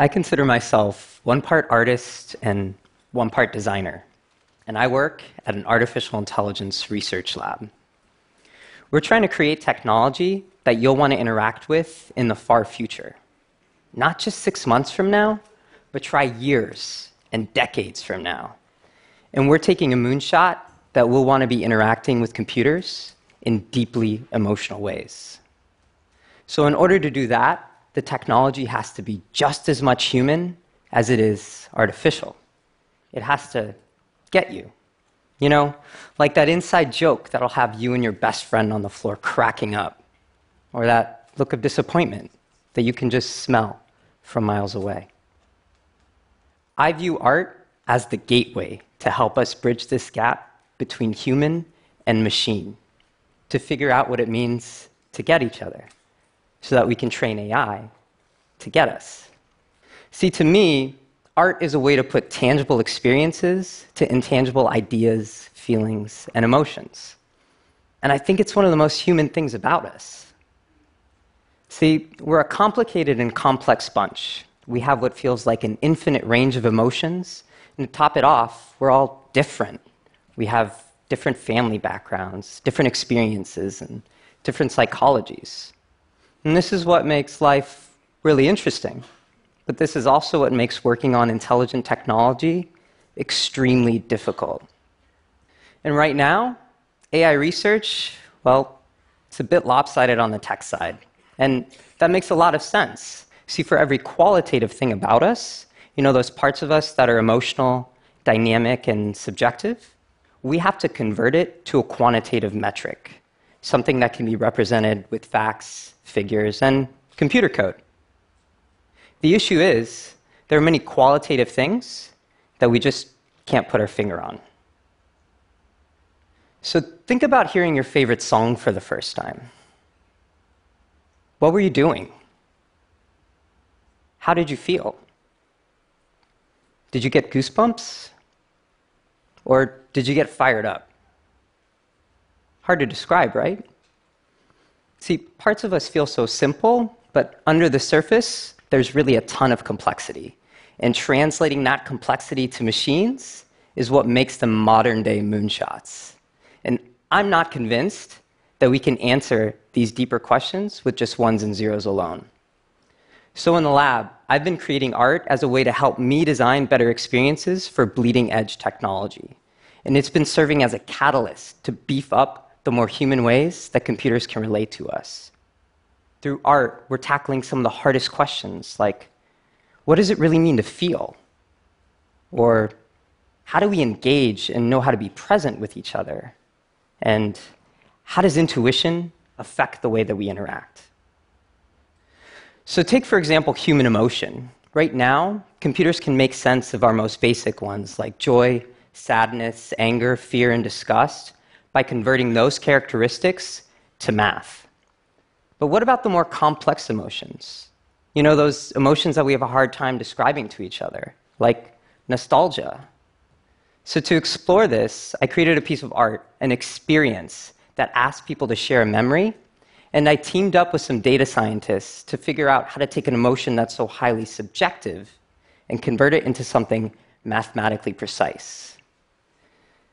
I consider myself one part artist and one part designer, and I work at an artificial intelligence research lab. We're trying to create technology that you'll want to interact with in the far future. Not just six months from now, but try years and decades from now. And we're taking a moonshot that we'll want to be interacting with computers in deeply emotional ways. So, in order to do that, the technology has to be just as much human as it is artificial. It has to get you. You know, like that inside joke that'll have you and your best friend on the floor cracking up, or that look of disappointment that you can just smell from miles away. I view art as the gateway to help us bridge this gap between human and machine, to figure out what it means to get each other, so that we can train AI to get us. See, to me, art is a way to put tangible experiences to intangible ideas, feelings, and emotions. And I think it's one of the most human things about us. See, we're a complicated and complex bunch. We have what feels like an infinite range of emotions. And to top it off, we're all different. We have different family backgrounds, different experiences, and different psychologies. And this is what makes life really interesting. But this is also what makes working on intelligent technology extremely difficult. And right now, AI research, well, it's a bit lopsided on the tech side. And that makes a lot of sense. See, for every qualitative thing about us, you know, those parts of us that are emotional, dynamic, and subjective, we have to convert it to a quantitative metric, something that can be represented with facts, figures, and computer code. The issue is, there are many qualitative things that we just can't put our finger on. So think about hearing your favorite song for the first time. What were you doing? How did you feel? Did you get goosebumps? Or did you get fired up? Hard to describe, right? See, parts of us feel so simple, but under the surface, there's really a ton of complexity. And translating that complexity to machines is what makes them modern day moonshots. And I'm not convinced that we can answer these deeper questions with just ones and zeros alone. So, in the lab, I've been creating art as a way to help me design better experiences for bleeding edge technology. And it's been serving as a catalyst to beef up the more human ways that computers can relate to us through art, we're tackling some of the hardest questions like what does it really mean to feel? Or how do we engage and know how to be present with each other? And how does intuition affect the way that we interact? So, take, for example, human emotion. Right now, computers can make sense of our most basic ones like joy, sadness, anger, fear, and disgust by converting those characteristics to math. But what about the more complex emotions? You know, those emotions that we have a hard time describing to each other, like nostalgia. So, to explore this, I created a piece of art, an experience that asked people to share a memory. And I teamed up with some data scientists to figure out how to take an emotion that's so highly subjective and convert it into something mathematically precise.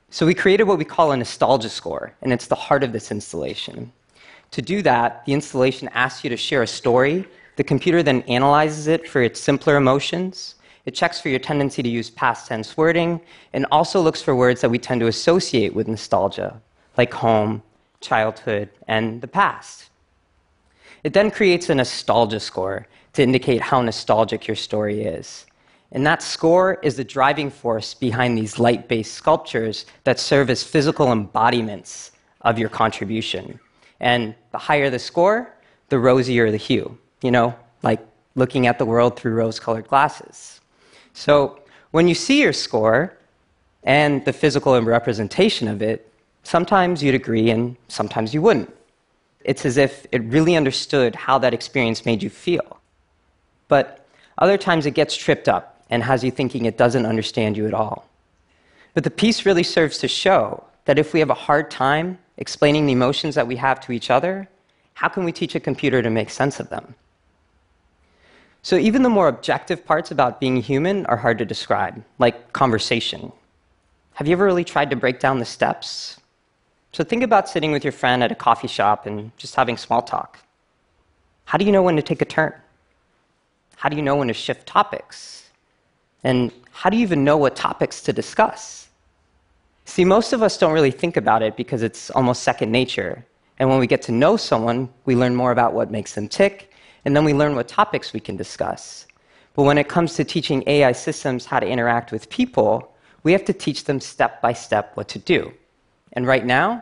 So, we created what we call a nostalgia score, and it's the heart of this installation. To do that, the installation asks you to share a story. The computer then analyzes it for its simpler emotions. It checks for your tendency to use past tense wording and also looks for words that we tend to associate with nostalgia, like home, childhood, and the past. It then creates a nostalgia score to indicate how nostalgic your story is. And that score is the driving force behind these light based sculptures that serve as physical embodiments of your contribution. And the higher the score, the rosier the hue, you know, like looking at the world through rose colored glasses. So when you see your score and the physical representation of it, sometimes you'd agree and sometimes you wouldn't. It's as if it really understood how that experience made you feel. But other times it gets tripped up and has you thinking it doesn't understand you at all. But the piece really serves to show that if we have a hard time explaining the emotions that we have to each other, how can we teach a computer to make sense of them? So even the more objective parts about being human are hard to describe, like conversation. Have you ever really tried to break down the steps? So think about sitting with your friend at a coffee shop and just having small talk. How do you know when to take a turn? How do you know when to shift topics? And how do you even know what topics to discuss? See, most of us don't really think about it because it's almost second nature. And when we get to know someone, we learn more about what makes them tick and then we learn what topics we can discuss. But when it comes to teaching AI systems how to interact with people, we have to teach them step by step what to do. And right now,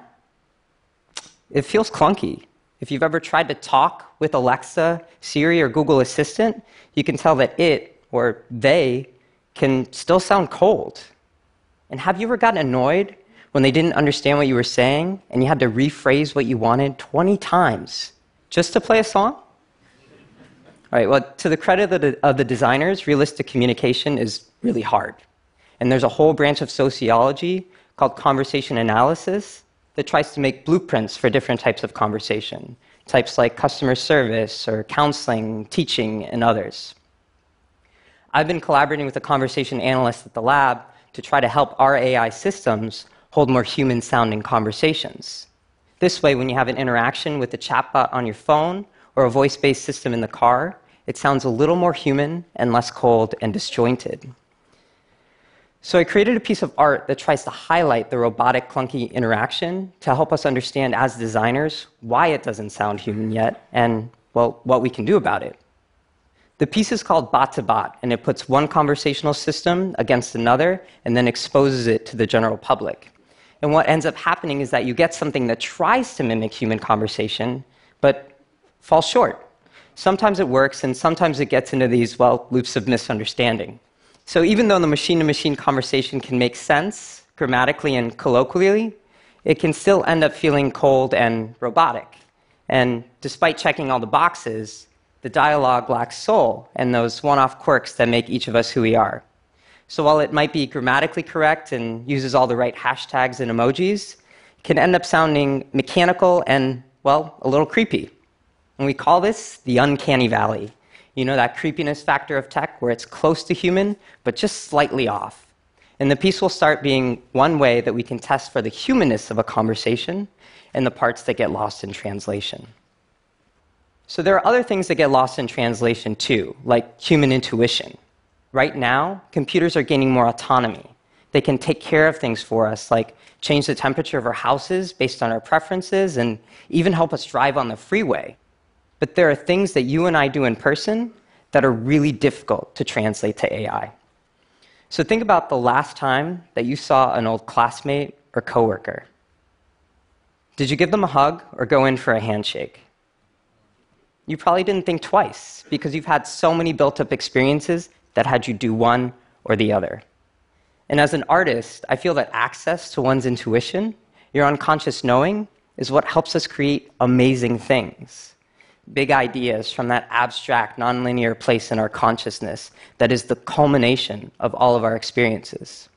it feels clunky. If you've ever tried to talk with Alexa, Siri, or Google Assistant, you can tell that it or they can still sound cold. And have you ever gotten annoyed when they didn't understand what you were saying and you had to rephrase what you wanted 20 times just to play a song? All right, well, to the credit of the, of the designers, realistic communication is really hard. And there's a whole branch of sociology called conversation analysis that tries to make blueprints for different types of conversation, types like customer service or counseling, teaching, and others. I've been collaborating with a conversation analyst at the lab to try to help our AI systems hold more human sounding conversations. This way, when you have an interaction with a chatbot on your phone or a voice based system in the car, it sounds a little more human and less cold and disjointed. So I created a piece of art that tries to highlight the robotic, clunky interaction to help us understand as designers why it doesn't sound human yet and, well, what we can do about it. The piece is called Bot to Bot, and it puts one conversational system against another and then exposes it to the general public. And what ends up happening is that you get something that tries to mimic human conversation, but falls short. Sometimes it works, and sometimes it gets into these, well, loops of misunderstanding. So even though the machine to machine conversation can make sense grammatically and colloquially, it can still end up feeling cold and robotic. And despite checking all the boxes, the dialogue lacks soul and those one off quirks that make each of us who we are. So while it might be grammatically correct and uses all the right hashtags and emojis, it can end up sounding mechanical and, well, a little creepy. And we call this the uncanny valley. You know, that creepiness factor of tech where it's close to human, but just slightly off. And the piece will start being one way that we can test for the humanness of a conversation and the parts that get lost in translation. So there are other things that get lost in translation too, like human intuition. Right now, computers are gaining more autonomy. They can take care of things for us, like change the temperature of our houses based on our preferences and even help us drive on the freeway but there are things that you and I do in person that are really difficult to translate to AI. So think about the last time that you saw an old classmate or coworker. Did you give them a hug or go in for a handshake? You probably didn't think twice because you've had so many built up experiences that had you do one or the other. And as an artist, I feel that access to one's intuition, your unconscious knowing, is what helps us create amazing things big ideas from that abstract, nonlinear place in our consciousness that is the culmination of all of our experiences.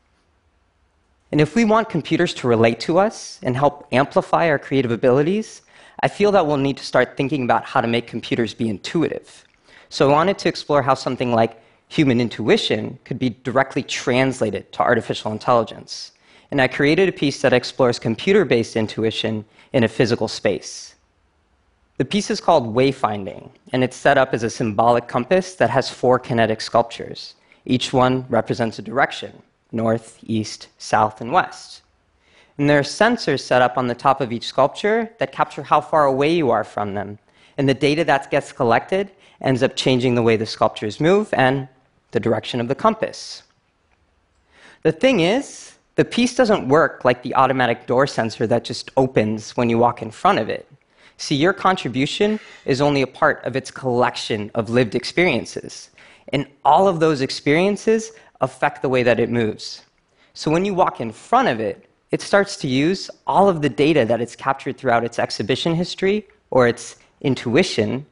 And if we want computers to relate to us and help amplify our creative abilities, I feel that we'll need to start thinking about how to make computers be intuitive. So I wanted to explore how something like human intuition could be directly translated to artificial intelligence. And I created a piece that explores computer based intuition in a physical space. The piece is called Wayfinding, and it's set up as a symbolic compass that has four kinetic sculptures. Each one represents a direction north, east, south, and west. And there are sensors set up on the top of each sculpture that capture how far away you are from them. And the data that gets collected ends up changing the way the sculptures move and the direction of the compass. The thing is, the piece doesn't work like the automatic door sensor that just opens when you walk in front of it. See, your contribution is only a part of its collection of lived experiences. And all of those experiences affect the way that it moves. So when you walk in front of it, it starts to use all of the data that it's captured throughout its exhibition history or its intuition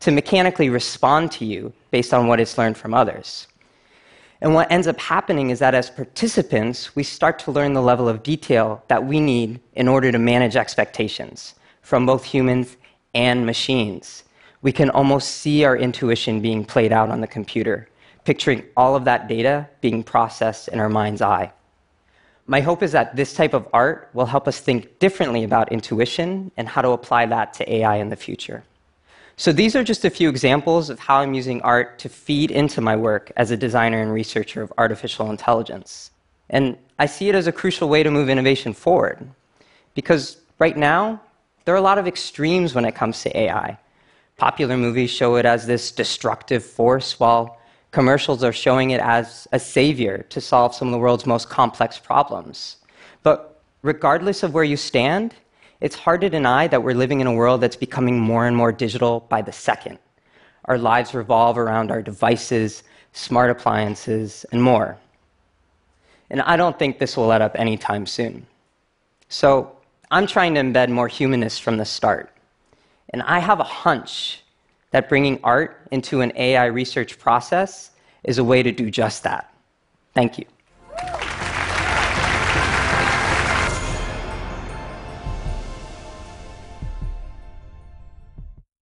to mechanically respond to you based on what it's learned from others. And what ends up happening is that as participants, we start to learn the level of detail that we need in order to manage expectations from both humans and machines. we can almost see our intuition being played out on the computer, picturing all of that data being processed in our mind's eye. My hope is that this type of art will help us think differently about intuition and how to apply that to AI in the future. So, these are just a few examples of how I'm using art to feed into my work as a designer and researcher of artificial intelligence. And I see it as a crucial way to move innovation forward. Because right now, there are a lot of extremes when it comes to AI. Popular movies show it as this destructive force, while commercials are showing it as a savior to solve some of the world's most complex problems. But regardless of where you stand, it's hard to deny that we're living in a world that's becoming more and more digital by the second. Our lives revolve around our devices, smart appliances, and more. And I don't think this will let up anytime soon. So I'm trying to embed more humanness from the start. And I have a hunch that bringing art into an AI research process is a way to do just that. Thank you.